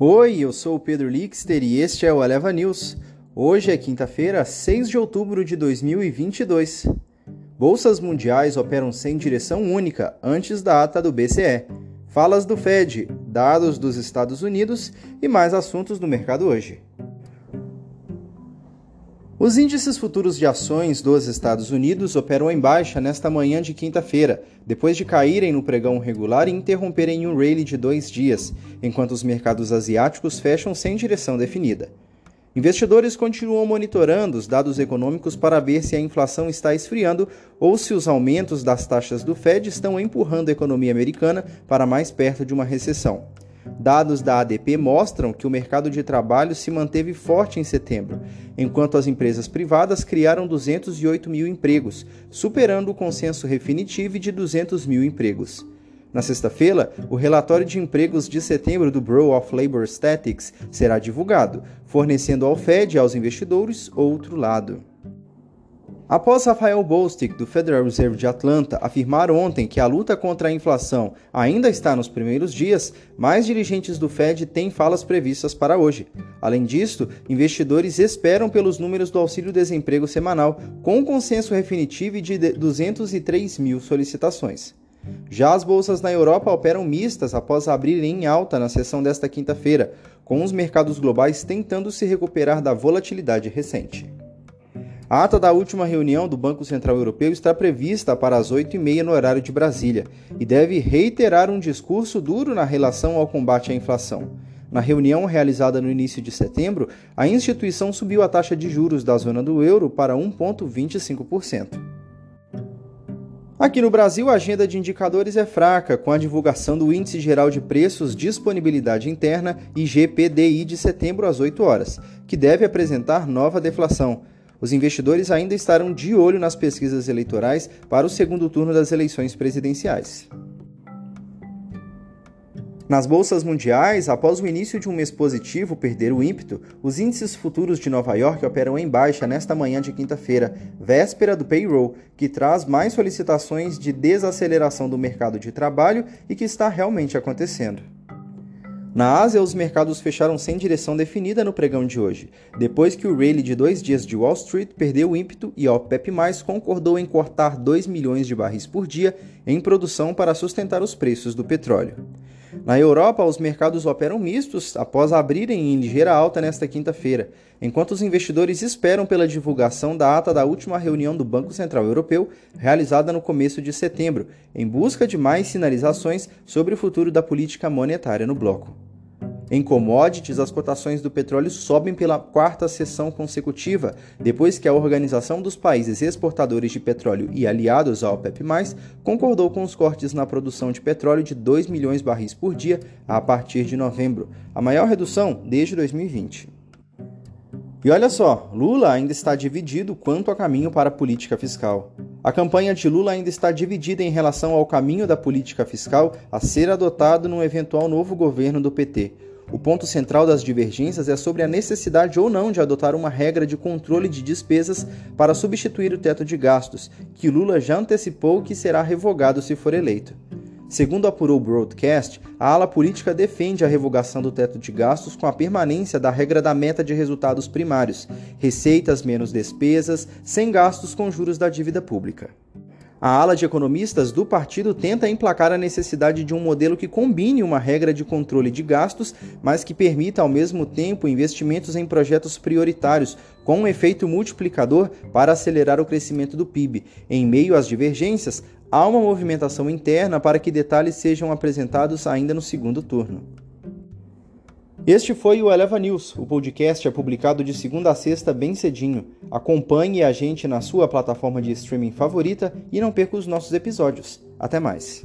Oi, eu sou o Pedro Lixter e este é o Eleva News. Hoje é quinta-feira, 6 de outubro de 2022. Bolsas mundiais operam sem direção única antes da ata do BCE. Falas do Fed, dados dos Estados Unidos e mais assuntos do mercado hoje. Os índices futuros de ações dos Estados Unidos operam em baixa nesta manhã de quinta-feira, depois de caírem no pregão regular e interromperem um rally de dois dias, enquanto os mercados asiáticos fecham sem direção definida. Investidores continuam monitorando os dados econômicos para ver se a inflação está esfriando ou se os aumentos das taxas do Fed estão empurrando a economia americana para mais perto de uma recessão. Dados da ADP mostram que o mercado de trabalho se manteve forte em setembro, enquanto as empresas privadas criaram 208 mil empregos, superando o consenso definitivo de 200 mil empregos. Na sexta-feira, o relatório de empregos de setembro do Bureau of Labor Statistics será divulgado, fornecendo ao Fed e aos investidores outro lado. Após Rafael Bostic, do Federal Reserve de Atlanta, afirmar ontem que a luta contra a inflação ainda está nos primeiros dias, mais dirigentes do Fed têm falas previstas para hoje. Além disso, investidores esperam pelos números do auxílio-desemprego semanal, com um consenso definitivo de 203 mil solicitações. Já as bolsas na Europa operam mistas após abrirem em alta na sessão desta quinta-feira, com os mercados globais tentando se recuperar da volatilidade recente. A ata da última reunião do Banco Central Europeu está prevista para as 8h30 no horário de Brasília e deve reiterar um discurso duro na relação ao combate à inflação. Na reunião realizada no início de setembro, a instituição subiu a taxa de juros da zona do euro para 1,25%. Aqui no Brasil, a agenda de indicadores é fraca, com a divulgação do Índice Geral de Preços, Disponibilidade Interna e GPDI de setembro às 8 horas, que deve apresentar nova deflação. Os investidores ainda estarão de olho nas pesquisas eleitorais para o segundo turno das eleições presidenciais. Nas bolsas mundiais, após o início de um mês positivo perder o ímpeto, os índices futuros de Nova York operam em baixa nesta manhã de quinta-feira, véspera do payroll, que traz mais solicitações de desaceleração do mercado de trabalho e que está realmente acontecendo. Na Ásia, os mercados fecharam sem direção definida no pregão de hoje, depois que o rally de dois dias de Wall Street perdeu o ímpeto e a OPEP+, concordou em cortar 2 milhões de barris por dia em produção para sustentar os preços do petróleo. Na Europa, os mercados operam mistos após abrirem em ligeira alta nesta quinta-feira, enquanto os investidores esperam pela divulgação da ata da última reunião do Banco Central Europeu, realizada no começo de setembro, em busca de mais sinalizações sobre o futuro da política monetária no bloco. Em commodities, as cotações do petróleo sobem pela quarta sessão consecutiva, depois que a Organização dos Países Exportadores de Petróleo e aliados à OPEP+, concordou com os cortes na produção de petróleo de 2 milhões de barris por dia a partir de novembro, a maior redução desde 2020. E olha só, Lula ainda está dividido quanto ao caminho para a política fiscal. A campanha de Lula ainda está dividida em relação ao caminho da política fiscal a ser adotado num eventual novo governo do PT. O ponto central das divergências é sobre a necessidade ou não de adotar uma regra de controle de despesas para substituir o teto de gastos, que Lula já antecipou que será revogado se for eleito. Segundo apurou o Broadcast, a ala política defende a revogação do teto de gastos com a permanência da regra da meta de resultados primários, receitas menos despesas, sem gastos com juros da dívida pública. A ala de economistas do partido tenta emplacar a necessidade de um modelo que combine uma regra de controle de gastos, mas que permita ao mesmo tempo investimentos em projetos prioritários, com um efeito multiplicador para acelerar o crescimento do PIB. Em meio às divergências, há uma movimentação interna para que detalhes sejam apresentados ainda no segundo turno. Este foi o Eleva News. O podcast é publicado de segunda a sexta bem cedinho. Acompanhe a gente na sua plataforma de streaming favorita e não perca os nossos episódios. Até mais.